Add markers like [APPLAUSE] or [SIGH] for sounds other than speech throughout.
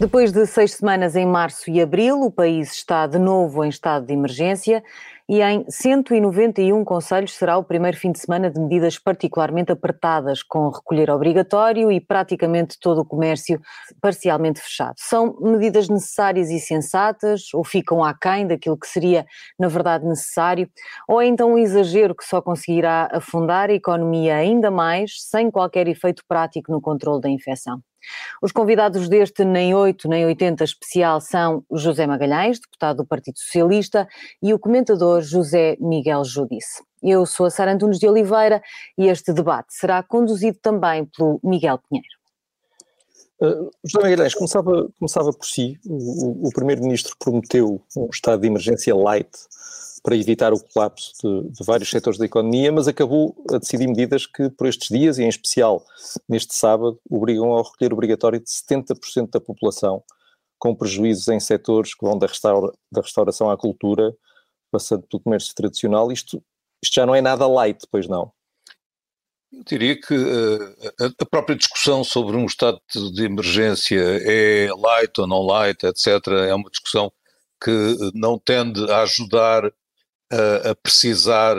Depois de seis semanas em março e abril, o país está de novo em estado de emergência e em 191 conselhos será o primeiro fim de semana de medidas particularmente apertadas, com recolher obrigatório e praticamente todo o comércio parcialmente fechado. São medidas necessárias e sensatas ou ficam aquém daquilo que seria, na verdade, necessário? Ou é então um exagero que só conseguirá afundar a economia ainda mais, sem qualquer efeito prático no controle da infecção? Os convidados deste Nem 8 Nem 80 especial são José Magalhães, deputado do Partido Socialista, e o comentador José Miguel Judice. Eu sou a Sara Antunes de Oliveira e este debate será conduzido também pelo Miguel Pinheiro. Uh, José Magalhães, começava, começava por si. O, o Primeiro-Ministro prometeu um estado de emergência light para evitar o colapso de, de, vários setores da economia, mas acabou a decidir medidas que, por estes dias, e em especial neste sábado, obrigam ao recolher obrigatório de 70% da população, com prejuízos em setores que vão da, restaura, da restauração à cultura, passando pelo comércio tradicional. Isto, isto já não é nada light, pois não? Eu diria que uh, a própria discussão sobre um estado de emergência é light ou não light, etc., é uma discussão que não tende a ajudar a, a precisar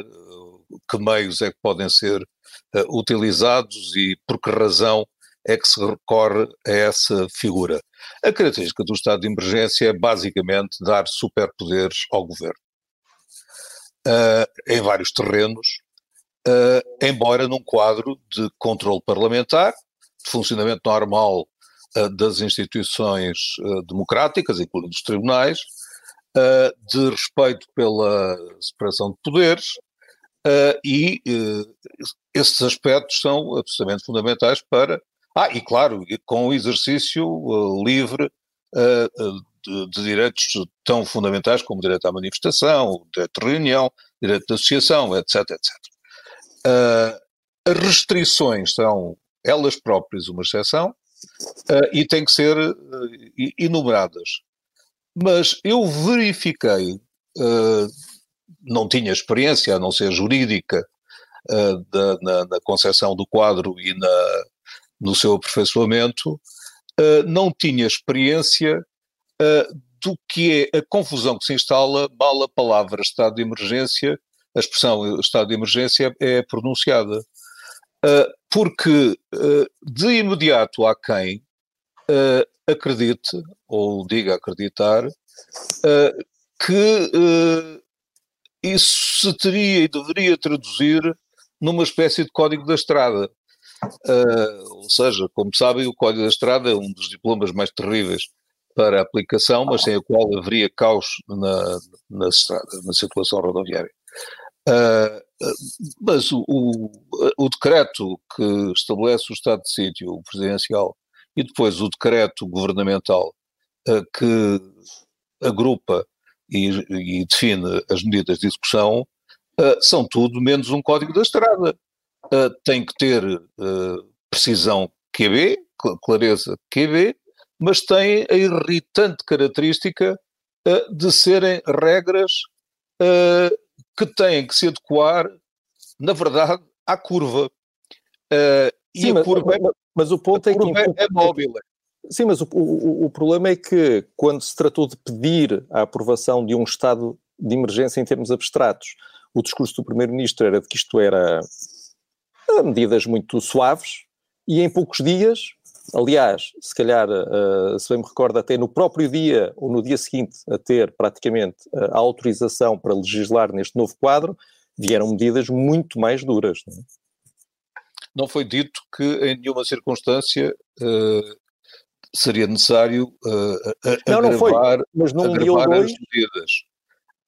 que meios é que podem ser uh, utilizados e por que razão é que se recorre a essa figura. A característica do estado de emergência é basicamente dar superpoderes ao governo. Uh, em vários terrenos, uh, embora num quadro de controle parlamentar, de funcionamento normal das instituições democráticas, incluindo os tribunais, uh, de respeito pela separação de poderes, uh, e uh, esses aspectos são absolutamente fundamentais para. Ah, e claro, com o exercício livre de, de, direitos tão fundamentais como o direito à manifestação, o direito de reunião, o direito de associação, etc, etc. as restrições são elas próprias uma exceção e têm que ser enumeradas. Mas eu verifiquei, uh, não tinha experiência, a não ser jurídica, uh, da, na, na concepção do quadro e na, no seu aperfeiçoamento, uh, não tinha experiência do que é a confusão que se instala mal a palavra estado de emergência, a expressão estado de emergência é pronunciada. porque de imediato há quem acredite, ou diga acreditar, uh, que uh, isso se teria e deveria traduzir numa espécie de código da estrada. Uh, ou seja, como sabem, o Código da Estrada é um dos diplomas mais terríveis para a aplicação, mas sem o qual haveria caos na, na estrada, na circulação rodoviária. Uh, mas o, o, o, decreto que estabelece o estado de sítio, presidencial, e depois o decreto governamental uh, que agrupa e, define as medidas de execução, uh, são tudo menos um código da estrada. Uh, tem que ter precisão QB, clareza QB, mas tem a irritante característica de serem regras que têm que se adequar, na verdade, à curva. E Sim, a curva, mas, mas o ponto é que é móvel. Sim, mas o, o, o, problema é que quando se tratou de pedir a aprovação de um estado de emergência em termos abstratos, o discurso do primeiro-ministro era de que isto era medidas muito suaves e em poucos dias, aliás, se calhar, uh, se bem me recordo, até no próprio dia ou no dia seguinte a ter praticamente a autorização para legislar neste novo quadro, vieram medidas muito mais duras. Não é? Não foi dito que em nenhuma circunstância uh, seria necessário uh, não, agravar, não foi, mas ou dois... as medidas.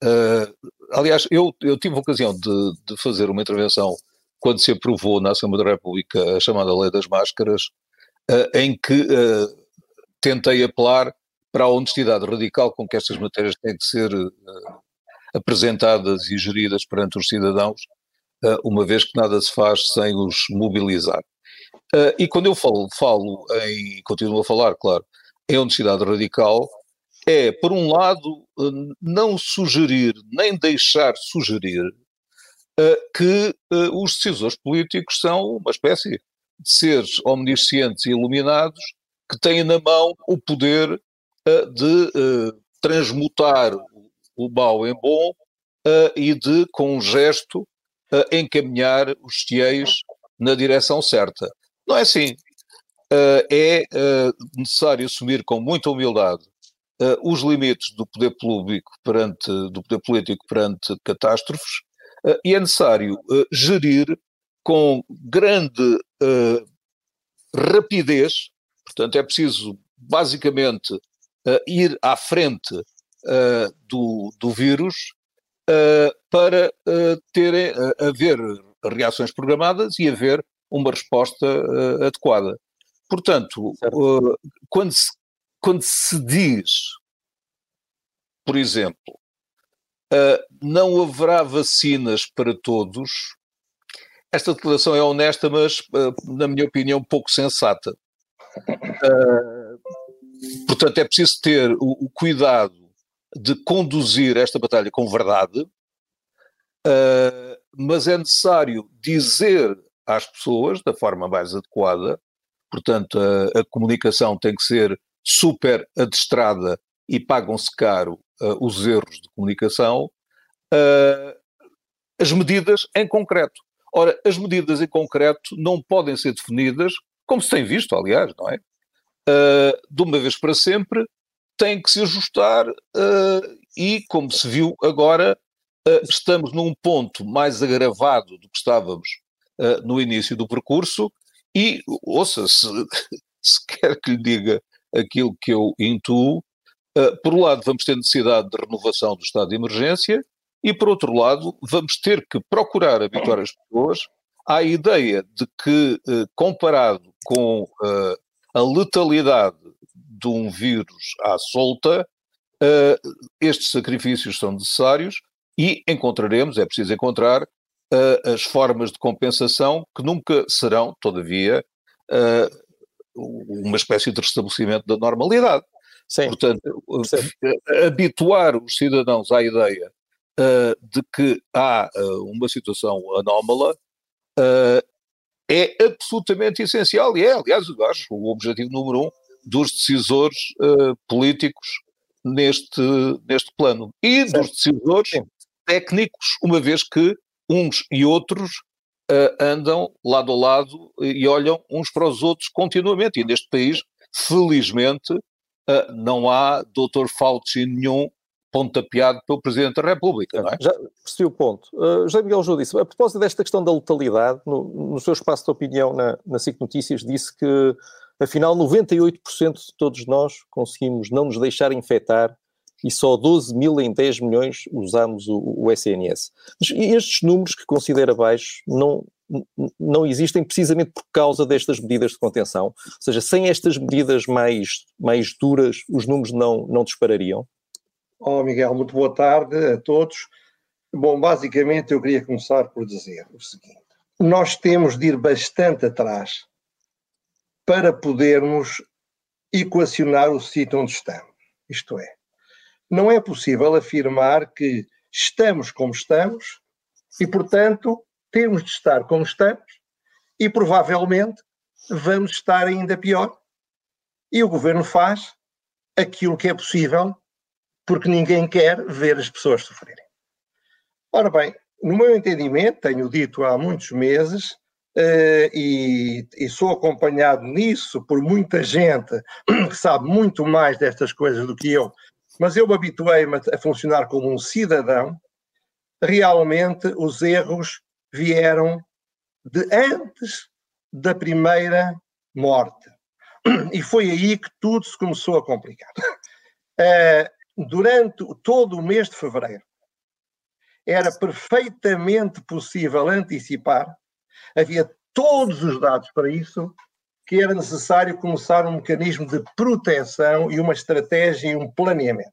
Uh, aliás, eu, eu tive a ocasião de, de, fazer uma intervenção quando se aprovou na Assembleia da República a chamada Lei das Máscaras, uh, em que tentei apelar para a honestidade radical com que estas matérias têm que ser apresentadas e geridas perante os cidadãos, uma vez que nada se faz sem os mobilizar. Eh, e quando eu falo, falo em, continuo a falar, claro, em honestidade radical, é, por um lado, eh, não sugerir, nem deixar sugerir que os decisores políticos são uma espécie de seres omniscientes e iluminados que têm na mão o poder de transmutar o mal em bom e de, com um gesto, encaminhar os fiéis na direção certa. Não é assim. é necessário assumir com muita humildade os limites do poder público perante, do poder político perante catástrofes e é necessário gerir com grande rapidez, portanto, é preciso basicamente ir à frente do, do vírus para terem, haver reações programadas e haver uma resposta adequada. Portanto, quando, se, quando se diz, por exemplo, não haverá vacinas para todos, esta declaração é honesta, mas, na minha opinião, pouco sensata. Portanto, é preciso ter o, o, cuidado de conduzir esta batalha com verdade, uh, mas é necessário dizer às pessoas da forma mais adequada, portanto, a, a comunicação tem que ser super adestrada e pagam-se caro uh, os erros de comunicação, as medidas em concreto. Ora, as medidas em concreto não podem ser definidas, como se tem visto, aliás, não é? Uh, de uma vez para sempre, tem que se ajustar uh, e, como se viu agora, uh, estamos num ponto mais agravado do que estávamos no início do percurso e, ouça, se, [LAUGHS] se quer que lhe diga aquilo que eu intuo, por um lado vamos ter necessidade de renovação do estado de emergência e, por outro lado, vamos ter que procurar habituar as pessoas à ideia de que, comparado com a letalidade de um vírus à solta, eh, estes sacrifícios são necessários e encontraremos, é preciso encontrar, as formas de compensação que nunca serão, todavia, uma espécie de restabelecimento da normalidade. Sim. Portanto, Sim. habituar os cidadãos à ideia uh, de que há uh, uma situação anómala uh, é absolutamente essencial e é, aliás, eu acho, o objetivo número um dos decisores políticos neste, neste plano. E certo. dos decisores Sim. técnicos, uma vez que uns e outros andam lado a lado e olham uns para os outros continuamente. E neste país, felizmente, não há doutor Fauci nenhum pontapeado pelo Presidente da República, não é? Já percebi o ponto. Uh, José Miguel Júdice, disse, a propósito desta questão da letalidade, no, no seu espaço de opinião na, na SIC Notícias, disse que, afinal, 98% de todos nós conseguimos não nos deixar infectar e só 12 mil em 10 milhões usamos o, o SNS. Estes números que considera baixos não, não existem precisamente por causa destas medidas de contenção? Ou seja, sem estas medidas mais, mais duras, os números não, não disparariam? Oh, Miguel, muito boa tarde a todos. Bom, basicamente eu queria começar por dizer o seguinte: nós temos de ir bastante atrás para podermos equacionar o sítio onde estamos. Isto é, não é possível afirmar que estamos como estamos e, portanto, temos de estar como estamos e provavelmente vamos estar ainda pior. E o governo faz aquilo que é possível porque ninguém quer ver as pessoas sofrerem. Ora bem, no meu entendimento, tenho dito há muitos meses, e, e, sou acompanhado nisso por muita gente que sabe muito mais destas coisas do que eu, mas eu me habituei a funcionar como um cidadão. Realmente, os erros vieram de antes da primeira morte. E foi aí que tudo se começou a complicar. Uh, durante todo o mês de fevereiro. Era perfeitamente possível antecipar, havia todos os dados para isso, que era necessário começar um mecanismo de proteção e uma estratégia e um planeamento.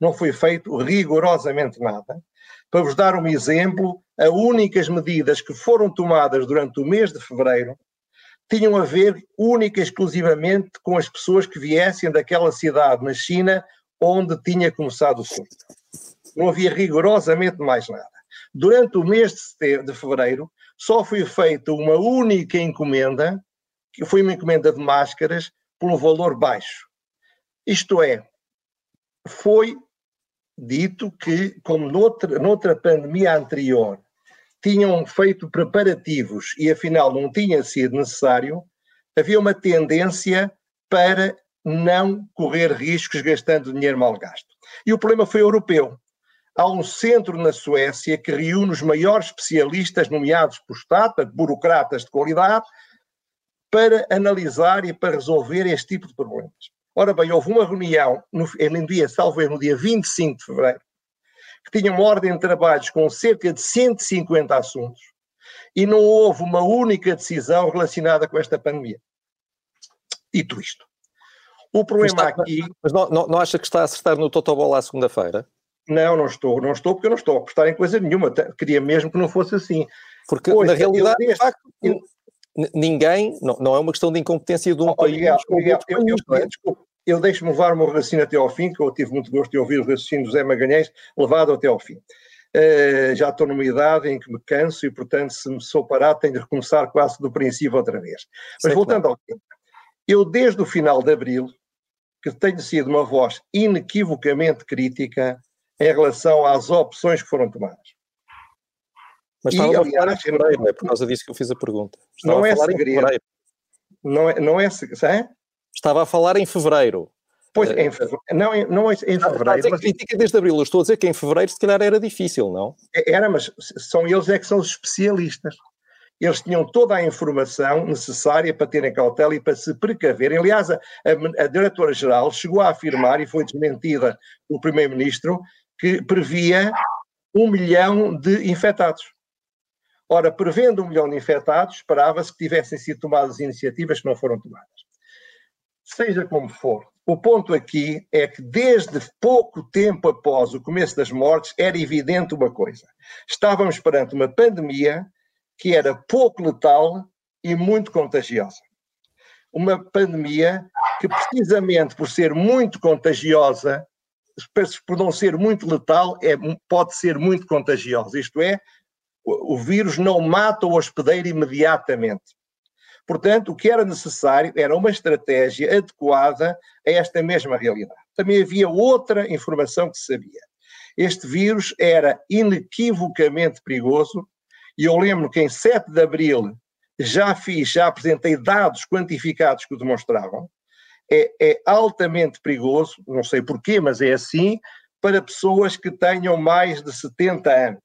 Não foi feito rigorosamente nada. Para vos dar um exemplo, as únicas medidas que foram tomadas durante o mês de fevereiro tinham a ver única e exclusivamente com as pessoas que viessem daquela cidade na China onde tinha começado o surto. Não havia rigorosamente mais nada. Durante o mês de, de fevereiro, só foi feita uma única encomenda, que foi uma encomenda de máscaras, pelo valor baixo. Isto é, foi dito que, como noutra, noutra pandemia anterior, tinham feito preparativos e afinal não tinha sido necessário, havia uma tendência para não correr riscos gastando dinheiro mal gasto. E o problema foi europeu. Há um centro na Suécia que reúne os maiores especialistas nomeados por Estado, burocratas de qualidade, para analisar e para resolver este tipo de problemas. Ora bem, houve uma reunião no, no dia, salvo no dia 25 de fevereiro, que tinha uma ordem de trabalhos com cerca de 150 assuntos e não houve uma única decisão relacionada com esta pandemia. Dito isto, o problema está, aqui. Mas não, não, não, acha que está a acertar no Totobola à segunda-feira? Não, não estou, não estou porque eu não estou a apostar em coisa nenhuma. Queria mesmo que não fosse assim. Porque pois, na realidade, de facto, eu, ninguém, não, não é uma questão de incompetência de um oh, país. Miguel, Miguel, eu, eu, eu, desculpe, eu deixo-me levar o meu raciocínio até ao fim, que eu tive muito gosto de ouvir o raciocínio do José Magalhães, levado até ao fim. Uh, já estou numa idade em que me canso e, portanto, se me sou parado, tenho de recomeçar quase do princípio outra vez. Mas Sei voltando claro. ao tema, eu desde o final de abril, que tenho sido uma voz inequivocamente crítica em relação às opções que foram tomadas. Mas estava a falar em fevereiro, é por causa disso que eu fiz a pergunta. Estava não é segredo. Não é, não é, é? Estava a falar em fevereiro. Pois, em fevereiro. Não, não é em fevereiro. Mas... critica desde abril. Eu estou a dizer que em fevereiro, se calhar, era difícil, não? É, era, mas são eles é que são os especialistas. Eles tinham toda a informação necessária para terem cautela e para se precaverem. Aliás, a, a, diretora-geral chegou a afirmar, e foi desmentida pelo primeiro-ministro, que previa um milhão de infectados. Ora, prevendo um milhão de infectados, esperava-se que tivessem sido tomadas iniciativas que não foram tomadas. Seja como for, o ponto aqui é que desde pouco tempo após o começo das mortes era evidente uma coisa. Estávamos perante uma pandemia que era pouco letal e muito contagiosa. Uma pandemia que, precisamente por ser muito contagiosa, por não ser muito letal, é, pode ser muito contagiosa. Isto é, o vírus não mata o hospedeiro imediatamente. Portanto, o que era necessário era uma estratégia adequada a esta mesma realidade. Também havia outra informação que se sabia. Este vírus era inequivocamente perigoso e eu lembro que em 7 de abril já fiz, já apresentei dados quantificados que o demonstravam. É, é altamente perigoso, não sei porquê, mas é assim, para pessoas que tenham mais de 70 anos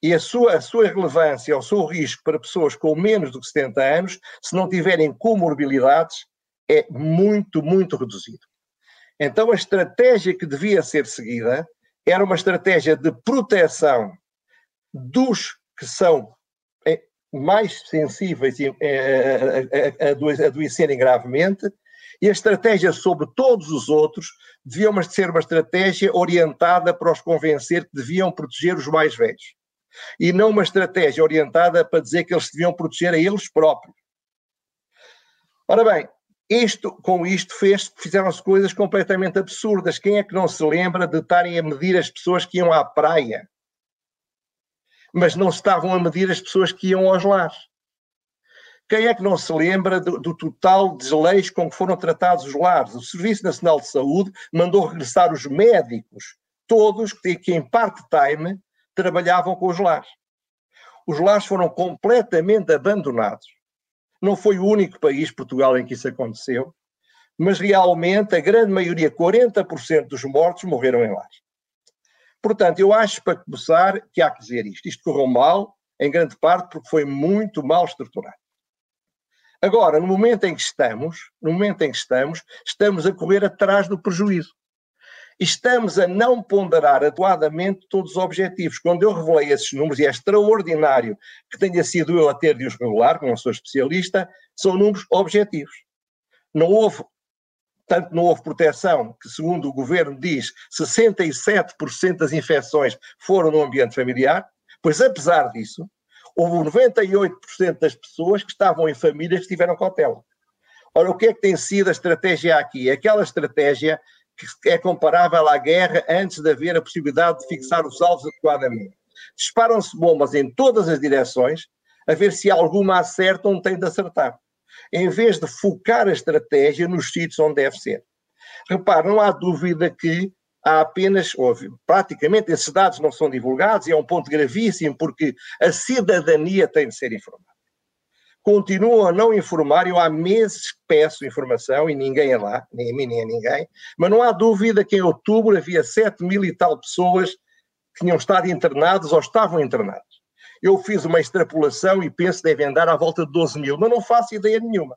e a sua, a sua relevância, o seu risco para pessoas com menos que 70 anos, se não tiverem comorbilidades, é muito, muito reduzido. Então, a estratégia que devia ser seguida era uma estratégia de proteção dos que são é, mais sensíveis é, a, a, adoecerem gravemente, e a estratégia sobre todos os outros devia ser uma estratégia orientada para os convencer que deviam proteger os mais velhos e não uma estratégia orientada para dizer que eles deviam proteger a eles próprios. Ora bem, isto, com isto fez, fizeram-se coisas completamente absurdas. Quem é que não se lembra de estarem a medir as pessoas que iam à praia, mas não estavam a medir as pessoas que iam aos lares? Quem é que não se lembra do, do, total desleixo com que foram tratados os lares? O Serviço Nacional de Saúde mandou regressar os médicos, todos que, que em part-time trabalhavam com os lares. Os lares foram completamente abandonados. Não foi o único país, Portugal, em que isso aconteceu, mas realmente a grande maioria, 40% dos mortos, morreram em lares. Portanto, eu acho, para começar, que há que dizer isto. Isto correu mal, em grande parte, porque foi muito mal estruturado. Agora, no momento em que estamos, no momento em que estamos, estamos a correr atrás do prejuízo estamos a não ponderar adequadamente todos os objetivos. Quando eu revelei esses números, e é extraordinário que tenha sido eu a ter de os revelar, como sou especialista, são números objetivos. Não houve, tanto não houve proteção, que segundo o governo diz, 67% das infecções foram no ambiente familiar, pois apesar disso, houve 98% das pessoas que estavam em famílias que tiveram cautela. Ora, o que é que tem sido a estratégia aqui? Aquela estratégia que é comparável à guerra antes de haver a possibilidade de fixar os alvos adequadamente. Disparam-se bombas em todas as direções, a ver se alguma acerta onde tem de acertar. Em vez de focar a estratégia nos sítios onde deve ser. Repare, não há dúvida que há apenas, óbvio, praticamente esses dados não são divulgados e é um ponto gravíssimo porque a cidadania tem de ser informada. Continuam a não informar, eu há meses que peço informação e ninguém é lá, nem a mim nem a ninguém, mas não há dúvida que em outubro havia 7 mil e tal pessoas que tinham estado internadas ou estavam internadas. Eu fiz uma extrapolação e penso que devem andar à volta de 12 mil, mas não faço ideia nenhuma.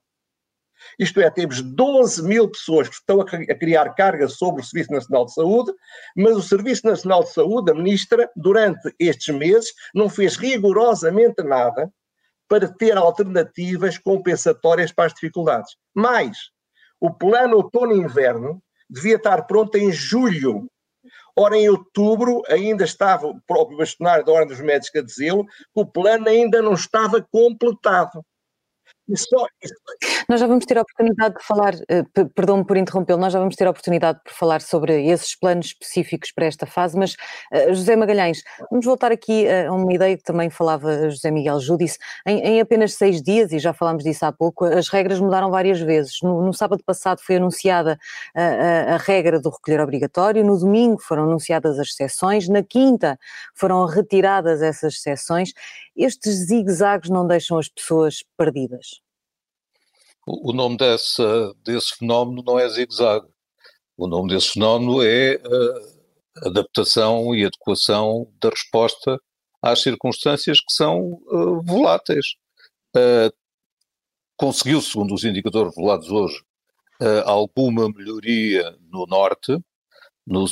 Isto é, temos 12 mil pessoas que estão a criar carga sobre o Serviço Nacional de Saúde, mas o Serviço Nacional de Saúde, a Ministra, durante estes meses, não fez rigorosamente nada para ter alternativas compensatórias para as dificuldades. Mais, o plano outono-inverno devia estar pronto em julho. Ora, em outubro ainda estava o próprio bastonário da Ordem dos Médicos a dizê-lo, que o plano ainda não estava completado. Nós já vamos ter a oportunidade de falar, eh, perdão-me por interrompê-lo, nós já vamos ter a oportunidade de falar sobre esses planos específicos para esta fase, mas uh, José Magalhães, vamos voltar aqui a uma ideia que também falava José Miguel Júdice, em, em, apenas seis dias, e já falámos disso há pouco, as regras mudaram várias vezes. No, no sábado passado foi anunciada a, a, a, regra do recolher obrigatório, no domingo foram anunciadas as sessões, na quinta foram retiradas essas sessões. Estes zigue-zagues não deixam as pessoas perdidas? o nome dessa, desse fenómeno não é zigue-zague. O nome desse fenómeno é uh, adaptação e adequação da resposta às circunstâncias que são uh, voláteis. Uh, Conseguiu, segundo os indicadores revelados hoje, alguma melhoria no norte, no,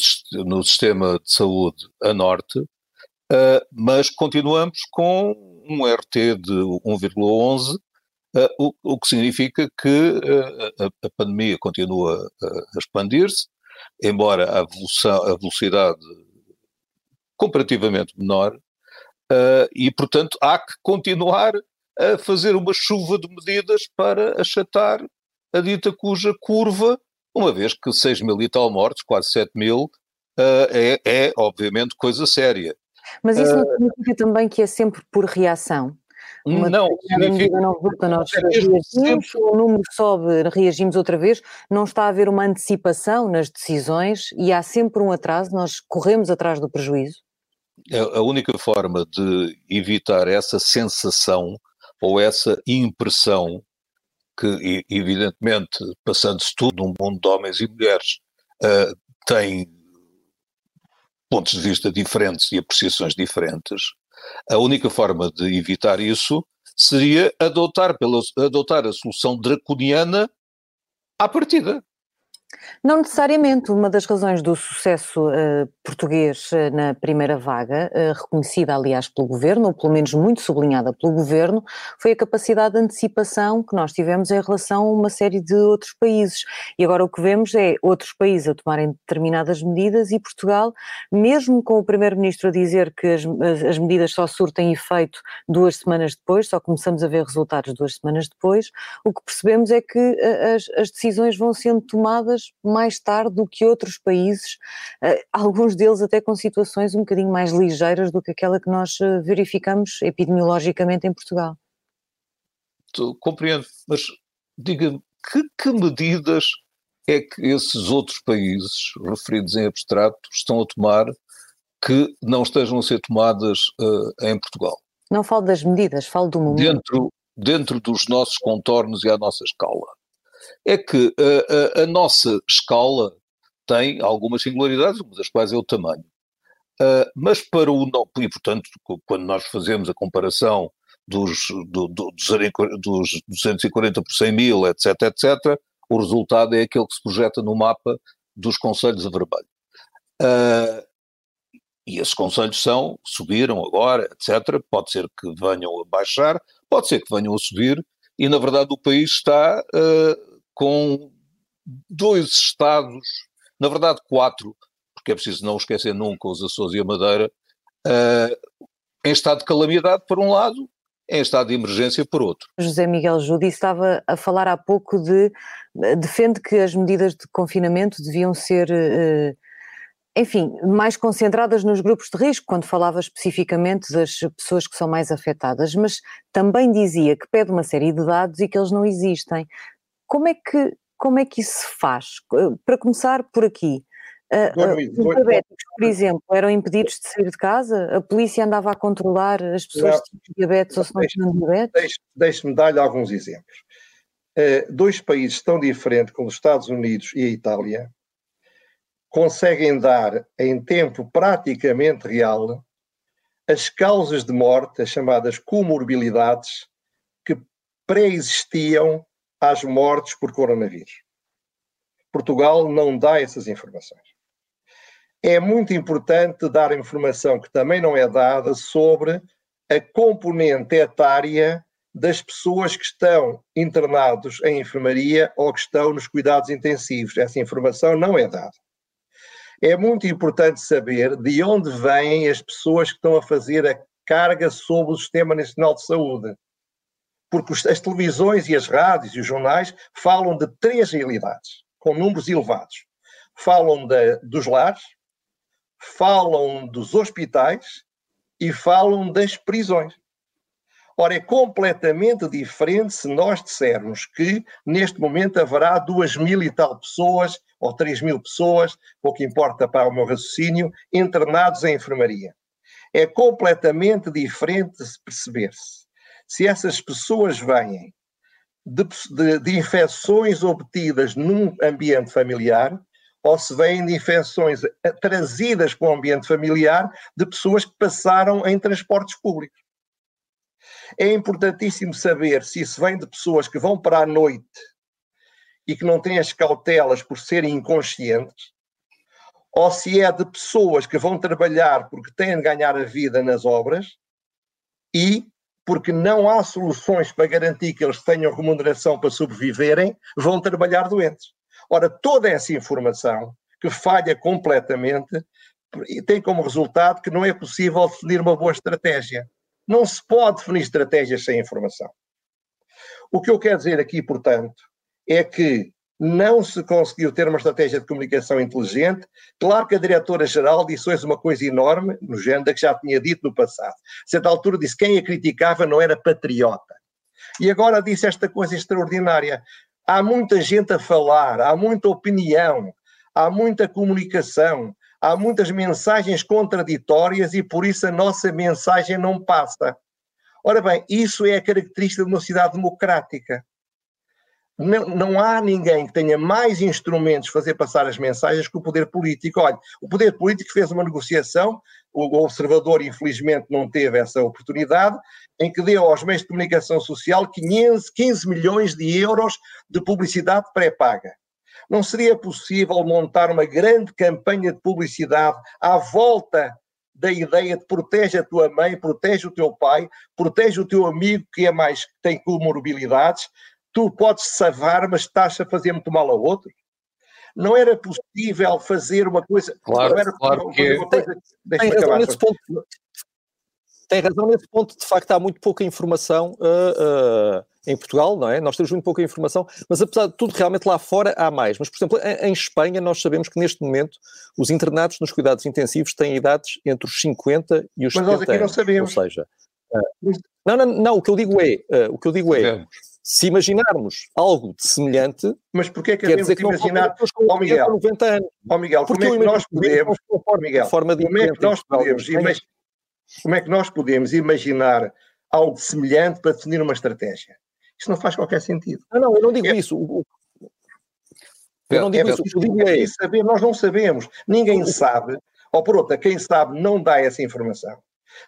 no, sistema de saúde a norte, mas continuamos com um RT de 1,11 Uh, o, o, que significa que uh, a, a, pandemia continua a expandir-se, embora a, a, velocidade comparativamente menor, uh, e portanto há que continuar a fazer uma chuva de medidas para achatar a dita cuja curva, uma vez que 6 mil e tal mortes, quase 7 mil, é, é obviamente coisa séria. Mas isso não significa também que é sempre por reação? Uma não, significa... não volta, nós reagimos, sempre... o número sobe, reagimos outra vez, não está a haver uma antecipação nas decisões e há sempre um atraso, nós corremos atrás do prejuízo? A única forma de evitar essa sensação ou essa impressão que, evidentemente, passando-se tudo num mundo de homens e mulheres, uh, tem pontos de vista diferentes e apreciações diferentes, a única forma de evitar isso seria adotar, pela, adotar a solução draconiana à partida. Não necessariamente. Uma das razões do sucesso uh, português uh, na primeira vaga, uh, reconhecida aliás pelo governo, ou pelo menos muito sublinhada pelo governo, foi a capacidade de antecipação que nós tivemos em relação a uma série de outros países. E agora o que vemos é outros países a tomarem determinadas medidas e Portugal, mesmo com o primeiro-ministro a dizer que as, as, as medidas só surtem efeito duas semanas depois, só começamos a ver resultados duas semanas depois, o que percebemos é que as, as decisões vão sendo tomadas mais tarde do que outros países, eh, [LAUGHS] alguns deles até com situações um bocadinho mais ligeiras do que aquela que nós eh, verificamos epidemiologicamente em Portugal. compreendo, mas diga-me, que, que medidas é que esses outros países, referidos em abstrato, estão a tomar que não estejam a ser tomadas uh, em Portugal? Não falo das medidas, falo do momento. Dentro, dentro dos nossos contornos e à nossa escala é que a, a, a nossa escala tem algumas singularidades, uma das quais é o tamanho. Uh, mas para o. E, portanto, quando nós fazemos a comparação dos, do, do, dos 240 por 100 mil, etc., etc., o resultado é aquele que se projeta no mapa dos conselhos a vermelho. Uh, e esses conselhos são, subiram agora, etc. Pode ser que venham a baixar, pode ser que venham a subir, e na verdade o país está uh, com dois estados, na verdade quatro, porque é preciso não esquecer nunca os Açores e a Madeira, uh, em estado de calamidade por um lado, em estado de emergência por outro. José Miguel Judi estava a falar há pouco de defende que as medidas de confinamento deviam ser uh, enfim, mais concentradas nos grupos de risco, quando falava especificamente das pessoas que são mais afetadas, mas também dizia que pede uma série de dados e que eles não existem. Como é que, como é que isso se faz? Para começar por aqui, uh, os diabéticos, por exemplo, eram impedidos de sair de casa? A polícia andava a controlar as pessoas não, que tinham diabetes ou se não tinham diabetes? Deixe-me dar-lhe alguns exemplos. Uh, dois países tão diferentes como os Estados Unidos e a Itália conseguem dar em tempo praticamente real as causas de morte, as chamadas comorbilidades, que pré-existiam às mortes por coronavírus. Portugal não dá essas informações. É muito importante dar informação que também não é dada sobre a componente etária das pessoas que estão internados em enfermaria ou que estão nos cuidados intensivos. Essa informação não é dada é muito importante saber de onde vêm as pessoas que estão a fazer a carga sobre o Sistema Nacional de Saúde. Porque as televisões e as rádios e os jornais falam de três realidades, com números elevados. Falam de, dos lares, falam dos hospitais e falam das prisões. Ora, é completamente diferente se nós dissermos que neste momento haverá duas mil e tal pessoas ou 3 mil pessoas, pouco importa para o meu raciocínio, internados em enfermaria. É completamente diferente perceber-se se essas pessoas vêm de, de, de, infecções obtidas num ambiente familiar ou se vêm de infecções eh, trazidas para o ambiente familiar de pessoas que passaram em transportes públicos. É importantíssimo saber se isso vem de pessoas que vão para a noite e que não têm as cautelas por serem inconscientes, ou se é de pessoas que vão trabalhar porque têm de ganhar a vida nas obras e porque não há soluções para garantir que eles tenham remuneração para sobreviverem, vão trabalhar doentes. Ora, toda essa informação que falha completamente tem como resultado que não é possível definir uma boa estratégia. Não se pode definir estratégias sem informação. O que eu quero dizer aqui, portanto, é que não se conseguiu ter uma estratégia de comunicação inteligente. Claro que a diretora-geral disse hoje uma coisa enorme, no género que já tinha dito no passado. A certa altura disse que quem a criticava não era patriota. E agora disse esta coisa extraordinária. Há muita gente a falar, há muita opinião, há muita comunicação, há muitas mensagens contraditórias e por isso a nossa mensagem não passa. Ora bem, isso é a característica de uma sociedade democrática não, não, há ninguém que tenha mais instrumentos fazer passar as mensagens que o poder político. Olha, o poder político fez uma negociação, o observador infelizmente não teve essa oportunidade, em que deu aos meios de comunicação social 15, 15 milhões de euros de publicidade pré-paga. Não seria possível montar uma grande campanha de publicidade à volta da ideia de protege a tua mãe, protege o teu pai, protege o teu amigo que é mais que tem comorbilidades, tu podes salvar, mas estás a fazer muito mal ao outro? Não era possível fazer uma coisa. Claro, não era claro que uma coisa, tem, razão nesse ponto. Tem razão nesse ponto, de facto, há muito pouca informação uh, uh, em Portugal, não é? Nós temos muito pouca informação, mas apesar de tudo, realmente lá fora há mais. Mas, por exemplo, em, em Espanha, nós sabemos que neste momento os internados nos cuidados intensivos têm idades entre os 50 e os mas 70 nós aqui não sabemos. Ou seja, uh, não, não, não, o que eu digo é, o que eu digo é, se imaginarmos algo de semelhante. Mas porquê é que dizer que imaginar. Ó Miguel, 90 anos. Ó Miguel, como é que nós podemos. Miguel, forma como é que nós podemos, imag... como é que nós podemos imaginar algo semelhante para definir uma estratégia? Isso não faz qualquer sentido. Não, não, eu não digo é... isso. Eu não digo é, isso. Eu digo é, é saber, nós não sabemos. Ninguém sabe. Ou por outra, quem sabe não dá essa informação.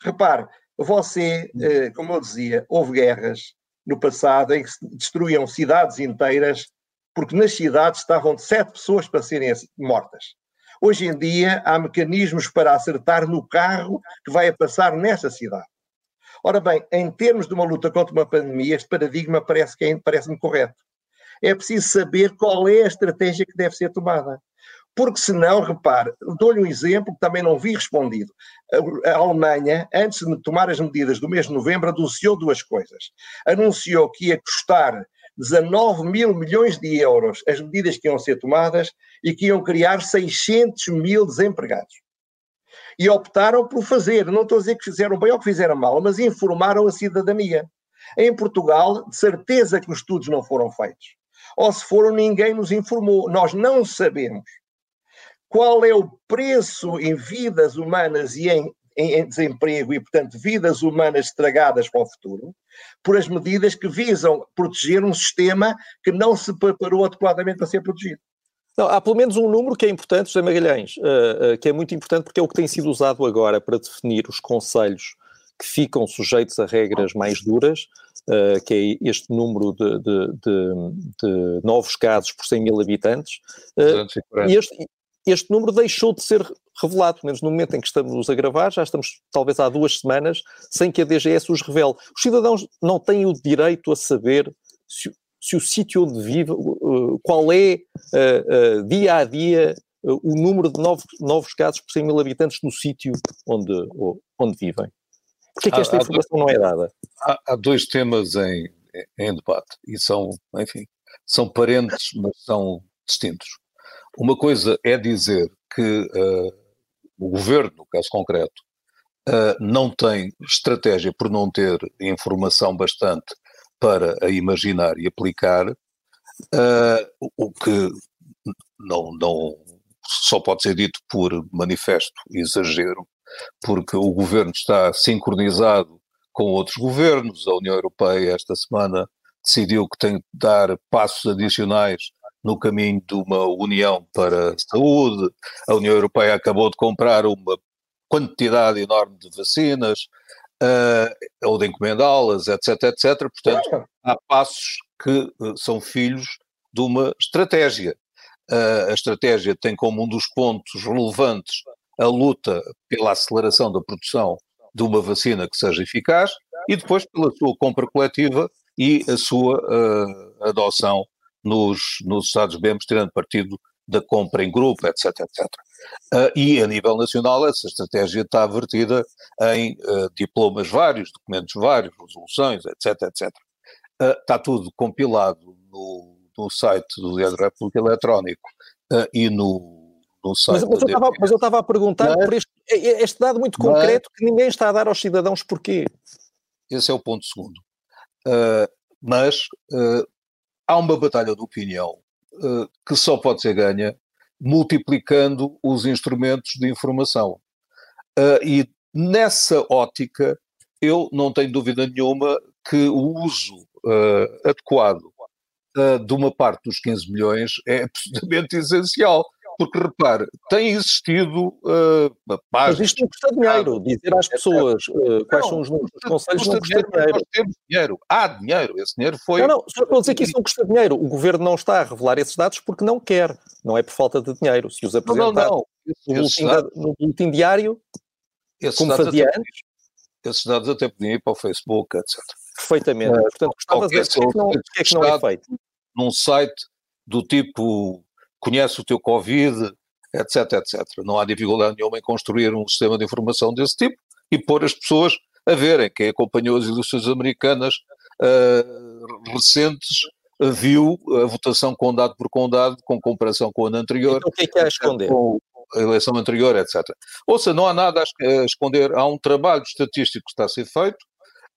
Repare, você, eh, como eu dizia, houve guerras, no passado em que se destruíam cidades inteiras porque nas cidades estavam sete pessoas para serem mortas. Hoje em dia há mecanismos para acertar no carro que vai a passar nessa cidade. Ora bem, em termos de uma luta contra uma pandemia, este paradigma parece é, parece-me correto. É preciso saber qual é a estratégia que deve ser tomada. Porque senão, repare, dou-lhe um exemplo que também não vi respondido. A Alemanha, antes de tomar as medidas do mês de novembro, anunciou duas coisas. Anunciou que ia custar 19 mil milhões de euros as medidas que iam ser tomadas e que iam criar 600 mil desempregados. E optaram por fazer, não estou a dizer que fizeram bem ou que fizeram mal, mas informaram a cidadania. Em Portugal, de certeza que os estudos não foram feitos. Ou se foram, ninguém nos informou. Nós não sabemos qual é o preço em vidas humanas e em, em, em, desemprego e, portanto, vidas humanas estragadas para o futuro, por as medidas que visam proteger um sistema que não se preparou adequadamente para ser protegido. Não, há pelo menos um número que é importante, José Magalhães, uh, uh, que é muito importante porque é o que tem sido usado agora para definir os conselhos que ficam sujeitos a regras mais duras, uh, que é este número de, de, de, de, novos casos por 100 mil habitantes. e este, este número deixou de ser revelado, pelo menos no momento em que estamos a gravar, já estamos talvez há duas semanas, sem que a DGS os revele. Os cidadãos não têm o direito a saber se, se o sítio onde vive, qual é uh, uh, dia a dia uh, o número de novos, novos casos por 100 mil habitantes no sítio onde, onde vivem. Por que é que esta há, informação há, não é dada? Há, há dois temas em, em, debate e são, enfim, são parentes, mas são distintos. Uma coisa é dizer que o governo, no caso concreto, não tem estratégia por não ter informação bastante para a imaginar e aplicar, uh, o que não, não só pode ser dito por manifesto exagero, porque o governo está sincronizado com outros governos. A União Europeia, esta semana, decidiu que tem de dar passos adicionais no caminho de uma união para a saúde. A União Europeia acabou de comprar uma quantidade enorme de vacinas uh, ou de encomendá-las, etc, etc. Portanto, há passos que uh, são filhos de uma estratégia. Uh, a estratégia tem como um dos pontos relevantes a luta pela aceleração da produção de uma vacina que seja eficaz e depois pela sua compra coletiva e a sua adoção nos, nos Estados-membros, tirando partido da compra em grupo, etc, etc. Uh, e a nível nacional essa estratégia está vertida em uh, diplomas vários, documentos vários, resoluções, etc, etc. Uh, está tudo compilado no, no site do Diário da República Eletrónico e no, no site... Mas, mas, eu estava a perguntar mas, por este, este, dado muito concreto mas, que ninguém está a dar aos cidadãos porquê? Esse é o ponto segundo. mas há uma batalha de opinião que só pode ser ganha multiplicando os instrumentos de informação. Uh, e nessa ótica, eu não tenho dúvida nenhuma que o uso uh, adequado uh, de uma parte dos 15 milhões é [LAUGHS] absolutamente essencial. Porque, repare, tem existido uh, Mas isto não custa dinheiro, dizer às pessoas uh, quais não, são os números dos conselhos não custa dinheiro. Nós temos dinheiro, há dinheiro, esse dinheiro foi... Não, não, só estou a dizer que isso não custa dinheiro. O Governo não está a revelar esses dados porque não quer, não é por falta de dinheiro. Se os apresentar não, não, no, boletim, dados, no boletim diário, como fazia antes... Esses dados até podiam ir para o Facebook, etc. Perfeitamente. Uh, Portanto, gostava de dizer que, não, que é que não é feito. Num site do tipo conhece o teu Covid, etc, etc. Não há dificuldade nenhuma em construir um sistema de informação desse tipo e pôr as pessoas a verem. Quem acompanhou as eleições americanas uh, recentes viu a votação condado por condado, com comparação com a ano anterior. Então, o que é que há a esconder? Com a eleição anterior, etc. Ou seja, não há nada a esconder. Há um trabalho estatístico que está a ser feito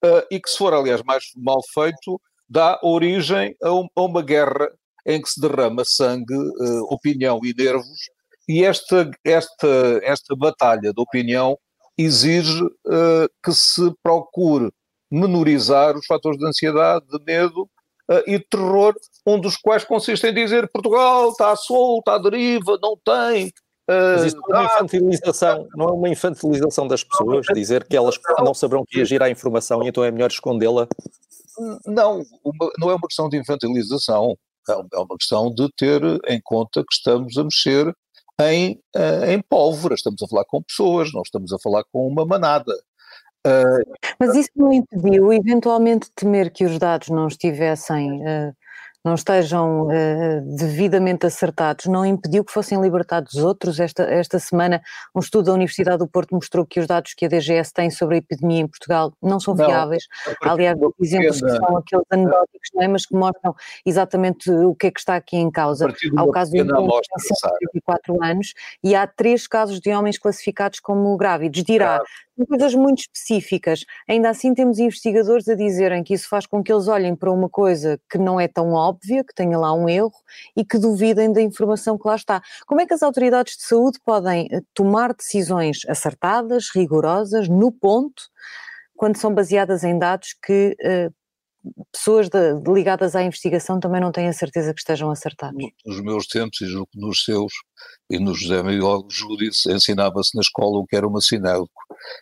uh, e que, se for, aliás, mais mal feito, dá origem a, um, a uma guerra em que se derrama sangue, uh, opinião e nervos, e esta, esta, esta batalha de opinião exige uh, que se procure menorizar os fatores de ansiedade, de medo uh, e de terror, um dos quais consiste em dizer Portugal está solto, está à deriva, não tem. Mas isso não é uma infantilização, não é uma infantilização das pessoas, dizer que elas não saberão reagir à informação e então é melhor escondê-la? Não, uma, não é uma questão de infantilização. É, é uma questão de ter em conta que estamos a mexer em, eh, em pólvora, estamos a falar com pessoas, não estamos a falar com uma manada. Mas isso não impediu, eventualmente, temer que os dados não estivessem uh, não estejam uh, devidamente acertados, não impediu que fossem libertados outros? Esta, esta semana, um estudo da Universidade do Porto mostrou que os dados que a DGS tem sobre a epidemia em Portugal não são não, viáveis. Aliás, exemplos que são aqueles anedóticos, não é? mas que mostram exatamente o que é que está aqui em causa. Há o caso de um homem de 24 anos e há três casos de homens classificados como grávidos. Dirá, coisas muito específicas. Ainda assim, temos investigadores a dizerem que isso faz com que eles olhem para uma coisa que não é tão óbvia, que tenha lá um erro e que duvidem da informação que lá está. Como é que as autoridades de saúde podem eh, tomar decisões acertadas, rigorosas, no ponto, quando são baseadas em dados que uh, pessoas de, de ligadas à investigação também não têm a certeza que estejam acertados. Nos meus tempos, e nos seus, e no José Miguel Júdice, ensinava-se na escola o que era uma sinélico,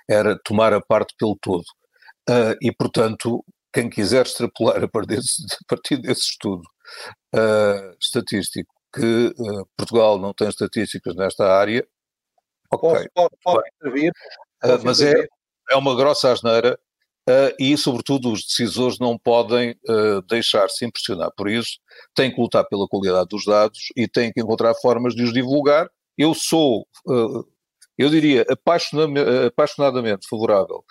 era tomar a parte pelo todo. Uh, e, portanto, quem quiser extrapolar a partir desse, [LAUGHS] a partir desse estudo uh, estatístico que uh, Portugal não tem estatísticas nesta área, ok. Posso, posso, intervir? mas é, é uma grossa asneira Uh, e, sobretudo, os decisores não podem uh, deixar-se impressionar por isso, têm que lutar pela qualidade dos dados e têm que encontrar formas de os divulgar. Eu sou, uh, eu diria, apaixonadamente favorável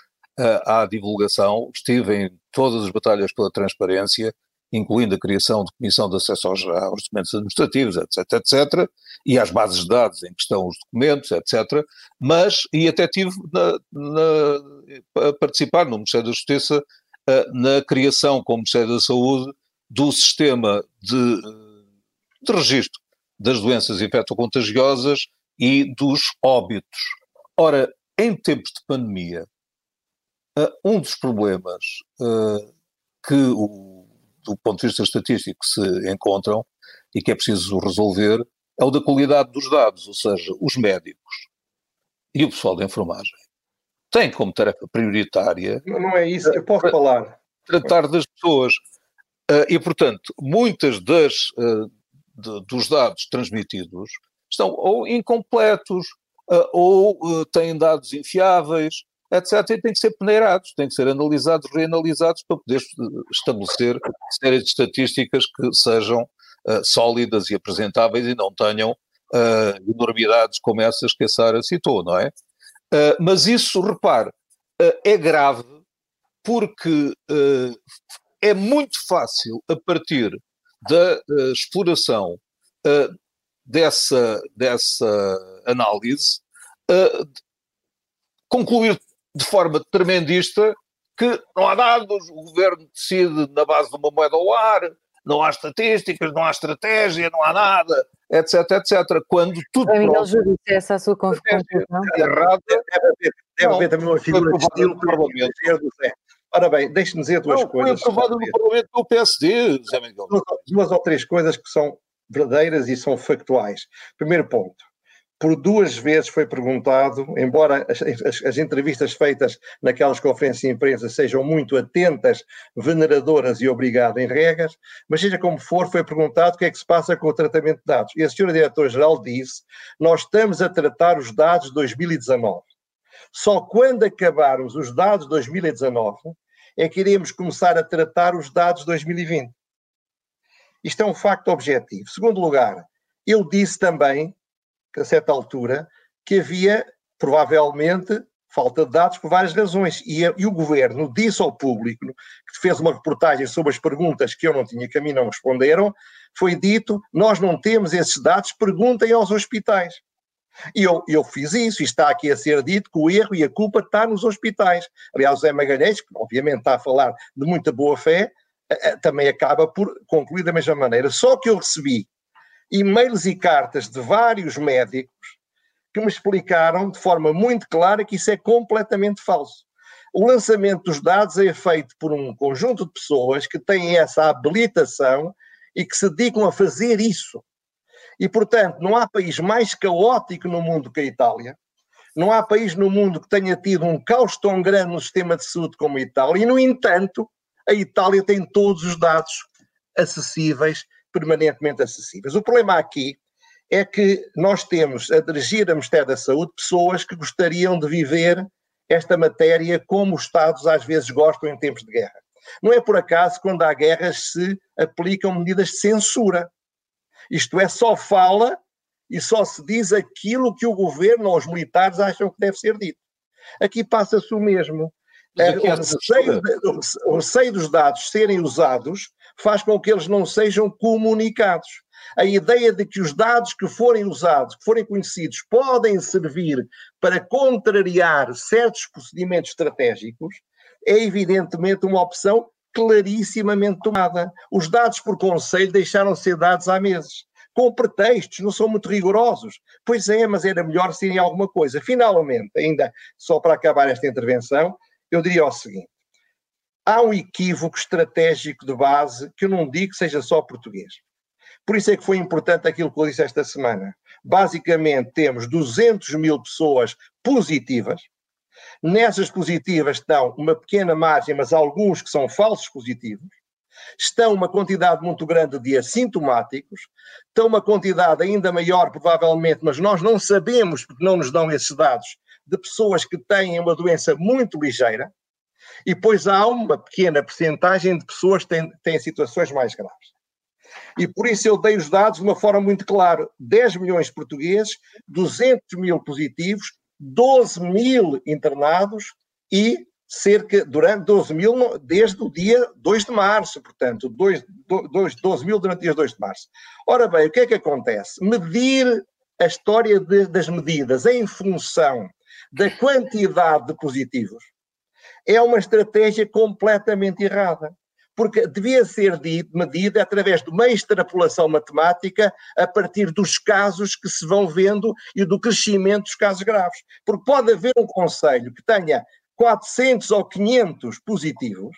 à divulgação, estive em todas as batalhas pela transparência incluindo a criação de comissão de acesso aos, aos, documentos administrativos, etc, etc, e às bases de dados em que estão os documentos, etc, mas, e até tive na, na, a participar no Ministério da Justiça uh, na criação, com o Ministério da Saúde, do sistema de, de registro das doenças infectocontagiosas e dos óbitos. Ora, em tempos de pandemia, uh, um dos problemas que o do ponto de vista estatístico se encontram e que é preciso resolver é o da qualidade dos dados, ou seja, os médicos e o pessoal da enfermagem têm como tarefa prioritária. Não é isso, eu posso falar. Tratar das pessoas. Uh, e, portanto, muitas das, uh, de, dos dados transmitidos estão ou incompletos, uh, ou têm dados infiáveis, etc. E têm que ser peneirados, têm que ser analisados, reanalisados para poder estabelecer séries de estatísticas que sejam uh, sólidas e apresentáveis e não tenham uh, enormidades como essas que a Sara citou, não é? Uh, mas isso, repare, é grave porque é muito fácil, a partir da exploração dessa, dessa análise, concluir de forma tremendista que não há dados, o governo decide na base de uma moeda ao ar, não há estatísticas, não há estratégia, não há nada, etc, etc. Quando tudo. Miguel pronto, Júlio, essa é a sua conclusão. Errada. Deve haver, deve haver também uma figura de estilo do Parlamento. Ora bem, deixe-me dizer duas não, coisas. Foi aprovado no Parlamento pelo PSD, José Miguel. Duas, duas ou três coisas que são verdadeiras e são factuais. Primeiro ponto por duas vezes foi perguntado, embora as, as, as, entrevistas feitas naquelas conferências de imprensa sejam muito atentas, veneradoras e obrigadas em regras, mas seja como for, foi perguntado o que é que se passa com o tratamento de dados. E a senhora diretora-geral disse, nós estamos a tratar os dados de 2019. Só quando acabarmos os dados de 2019 é que iremos começar a tratar os dados de 2020. Isto é um facto objetivo. Segundo lugar, eu disse também a certa altura, que havia, provavelmente, falta de dados por várias razões. E, e, o governo disse ao público, que fez uma reportagem sobre as perguntas que eu não tinha que a mim não responderam, foi dito: nós não temos esses dados, perguntem aos hospitais. E eu, eu fiz isso, e está aqui a ser dito que o erro e a culpa está nos hospitais. Aliás, o Zé Magalhães, que obviamente está a falar de muita boa fé, eh, eh, também acaba por concluir da mesma maneira. Só que eu recebi e-mails e cartas de vários médicos que me explicaram de forma muito clara que isso é completamente falso. O lançamento dos dados é feito por um conjunto de pessoas que têm essa habilitação e que se dedicam a fazer isso. E, portanto, não há país mais caótico no mundo que a Itália. Não há país no mundo que tenha tido um caos tão grande no sistema de saúde como a Itália. E, no entanto, a Itália tem todos os dados acessíveis permanentemente acessíveis. O problema aqui é que nós temos a dirigir a Ministério da Saúde pessoas que gostariam de viver esta matéria como os Estados às vezes gostam em tempos de guerra. Não é por acaso quando há guerras se aplicam medidas de censura. Isto é, só fala e só se diz aquilo que o governo ou os militares acham que deve ser dito. Aqui passa-se o mesmo. É, o, receio, o receio dos dados serem usados faz com que eles não sejam comunicados. A ideia de que os dados que forem usados, que forem conhecidos, podem servir para contrariar certos procedimentos estratégicos, é evidentemente uma opção clarissimamente tomada. Os dados por conselho deixaram de ser dados há meses. Com pretextos, não são muito rigorosos. Pois é, mas era melhor serem alguma coisa. Finalmente, ainda só para acabar esta intervenção, eu diria o seguinte: há um equívoco estratégico de base que eu não digo que seja só português. Por isso é que foi importante aquilo que eu disse esta semana. Basicamente, temos 200 mil pessoas positivas. Nessas positivas estão uma pequena margem, mas alguns que são falsos positivos. Estão uma quantidade muito grande de assintomáticos. Estão uma quantidade ainda maior, provavelmente, mas nós não sabemos, porque não nos dão esses dados, de pessoas que têm uma doença muito ligeira. E depois há uma pequena percentagem de pessoas que têm, têm situações mais graves. E por isso eu dei os dados de uma forma muito clara: 10 milhões de portugueses, 200 mil positivos, 12 mil internados e cerca, durante 12 mil, desde o dia 2 de março, portanto, 2, 2, 12 mil durante o dia 2 de março. Ora bem, o que é que acontece? Medir a história de, das medidas em função da quantidade de positivos é uma estratégia completamente errada porque devia ser medida através de uma extrapolação matemática a partir dos casos que se vão vendo e do crescimento dos casos graves. Porque pode haver um conselho que tenha 400 ou 500 positivos,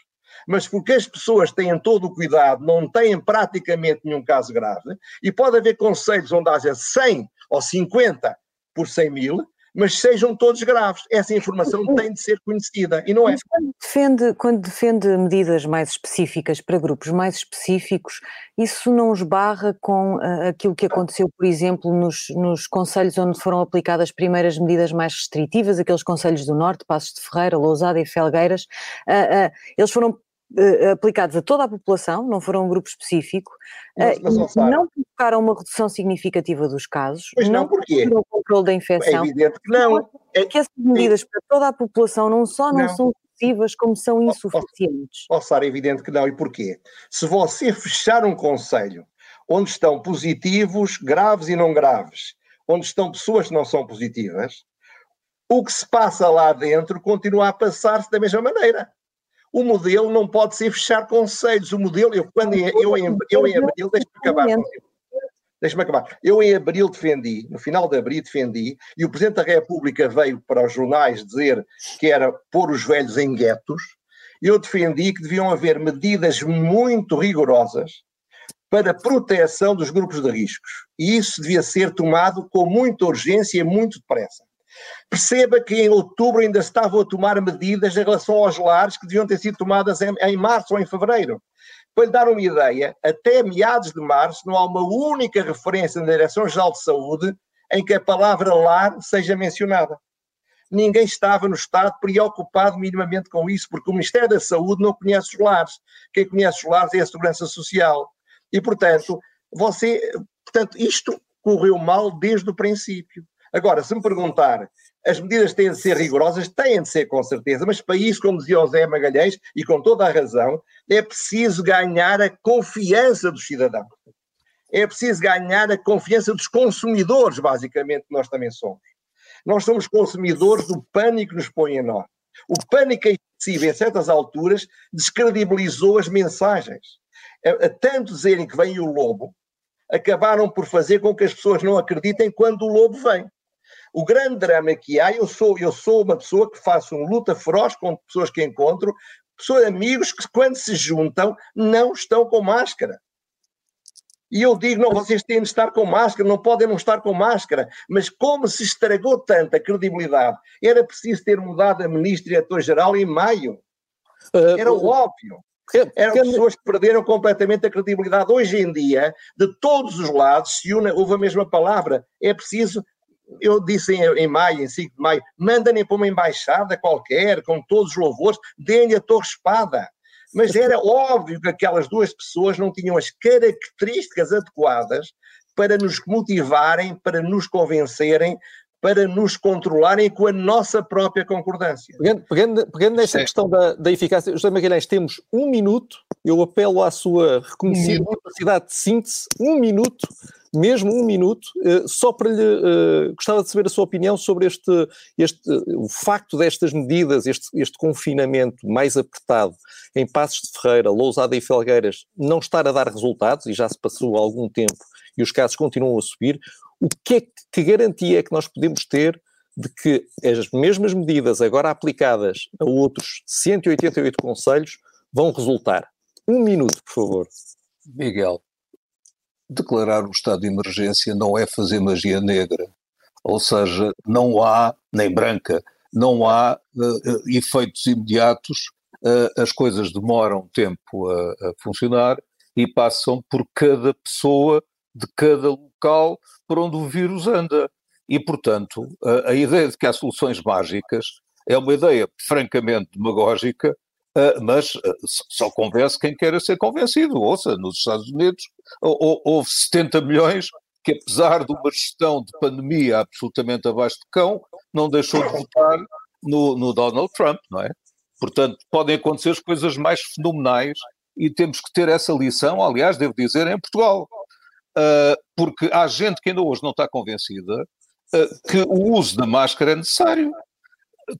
mas porque as pessoas têm todo o cuidado, não têm praticamente nenhum caso grave, e pode haver conselhos onde haja 100 ou 50 por 100 mil, mas sejam todos graves. Essa informação tem de ser conhecida e não é. Quando defende, quando defende medidas mais específicas para grupos mais específicos, isso não esbarra com uh, aquilo que aconteceu, por exemplo, nos, nos conselhos onde foram aplicadas as primeiras medidas mais restritivas, aqueles conselhos do Norte, Passos de Ferreira, Lousada e Felgueiras, uh, uh, eles foram aplicados a toda a população, não foram um grupo específico, mas, mas, uh, não provocaram uma redução significativa dos casos, pois não, não o controle da infecção. É evidente que não. É que essas medidas é. para toda a população não só não, não. são excessivas, como são insuficientes. Posso ser evidente que não. E porquê? Se você [LAUGHS] fechar um conselho onde estão positivos, graves e não graves, onde estão pessoas que não são positivas, o que se passa lá dentro continua a passar-se da mesma maneira. O modelo não pode ser fechar conselhos. O modelo, eu, quando eu, eu, em, eu em abril, deixa-me acabar. Deixa-me acabar. Eu em abril defendi, no final de abril defendi, e o Presidente da República veio para os jornais dizer que era pôr os velhos em guetos. Eu defendi que deviam haver medidas muito rigorosas para proteção dos grupos de riscos. E isso devia ser tomado com muita urgência e muito depressa. Perceba que em outubro ainda estavam a tomar medidas em relação aos lares que deviam ter sido tomadas em, em março ou em fevereiro. Para lhe dar uma ideia, até meados de março não há uma única referência na Direção-Geral de Saúde em que a palavra lar seja mencionada. Ninguém estava no Estado preocupado minimamente com isso, porque o Ministério da Saúde não conhece os lares. Quem conhece os lares é a Segurança Social. E, portanto, você, portanto, isto correu mal desde o princípio. Agora, se me perguntar, as medidas têm de ser rigorosas? Têm de ser, com certeza, mas para isso, como dizia o Zé Magalhães, e com toda a razão, é preciso ganhar a confiança dos cidadãos. É preciso ganhar a confiança dos consumidores, basicamente, que nós também somos. Nós somos consumidores do pânico que nos põe em nós. O pânico excessivo, em certas alturas, descredibilizou as mensagens. A, a tanto dizerem que vem o lobo, acabaram por fazer com que as pessoas não acreditem quando o lobo vem. O grande drama que há, eu sou, eu sou uma pessoa que faço uma luta feroz com pessoas que encontro, pessoas, amigos que quando se juntam não estão com máscara. E eu digo, não, vocês têm de estar com máscara, não podem não estar com máscara. Mas como se estragou tanta credibilidade, era preciso ter mudado a ministra e diretor-geral em maio. Uh, era óbvio. Eram pessoas que perderam completamente a credibilidade. Hoje em dia, de todos os lados, se une, houve a mesma palavra. É preciso eu disse em, em, maio, em 5 de maio, mandem para uma embaixada qualquer, com todos os louvores, deem-lhe a torre espada. Mas era óbvio que aquelas duas pessoas não tinham as características adequadas para nos motivarem, para nos convencerem, para nos controlarem com a nossa própria concordância. Pegando, pegando, pegando nessa Sim. questão da, da eficácia, José Magalhães, temos um minuto, eu apelo à sua reconhecida capacidade de síntese, um minuto, mesmo um minuto, uh, só para lhe, uh, gostava de saber a sua opinião sobre este, este uh, o facto destas medidas, este, este confinamento mais apertado em Passos de Ferreira, Lousada e Felgueiras, não estar a dar resultados, e já se passou algum tempo, e os casos continuam a subir, o que, é, que garantia é que nós podemos ter de que as mesmas medidas agora aplicadas a outros 188 conselhos vão resultar? Um minuto, por favor. Miguel, declarar o estado de emergência não é fazer magia negra. Ou seja, não há, nem branca, não há uh, efeitos imediatos, uh, as coisas demoram tempo a, a funcionar e passam por cada pessoa de cada local por onde o vírus anda. E, portanto, a, a ideia de que há soluções mágicas é uma ideia francamente demagógica, mas uh, só convence quem queira ser convencido. Ouça, nos Estados Unidos houve 70 milhões que, apesar de uma gestão de pandemia absolutamente abaixo de cão, não deixou de votar no, no Donald Trump, não é? Portanto, podem acontecer as coisas mais fenomenais e temos que ter essa lição, aliás, devo dizer, em Portugal uh, porque há gente que ainda hoje não está convencida uh, que o uso da máscara é necessário.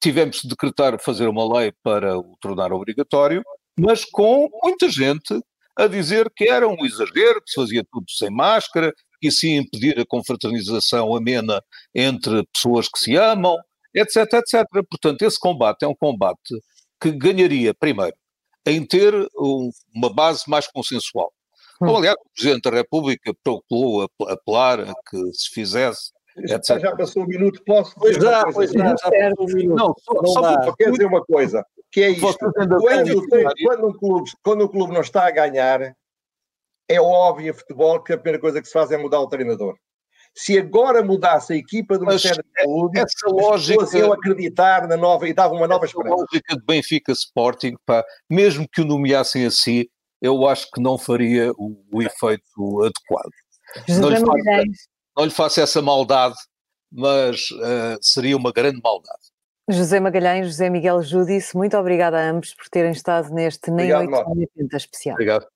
Tivemos de decretar, fazer uma lei para o tornar obrigatório, mas com muita gente a dizer que era um exagero, que se fazia tudo sem máscara, que isso ia impedir a confraternização amena entre pessoas que se amam, etc, etc. Portanto, esse combate é um combate que ganharia, primeiro, em ter um, uma base mais consensual. Hum. aliás, o Presidente da República procurou apelar a que se fizesse Etc. Já passou um minuto, posso pois já, pois já, já passou um minuto. Não, só, não só quero dizer uma coisa, que é isto. Quando, quando, um clube, quando um clube não está a ganhar, é óbvio em futebol que a primeira coisa que se faz é mudar o treinador. Se agora mudasse a equipa do Ministério da Saúde, essa lógica, iam acreditar na nova e davam uma nova esperança. A lógica de Benfica Sporting, pá, mesmo que o nomeassem assim, eu acho que não faria o, o efeito adequado. Não lhe, faço, não lhe, faço, essa maldade, mas uh, seria uma grande maldade. José Magalhães, José Miguel Judice, muito obrigada a ambos por terem estado neste Nem Obrigado, 8 nem 80 especial. Obrigado.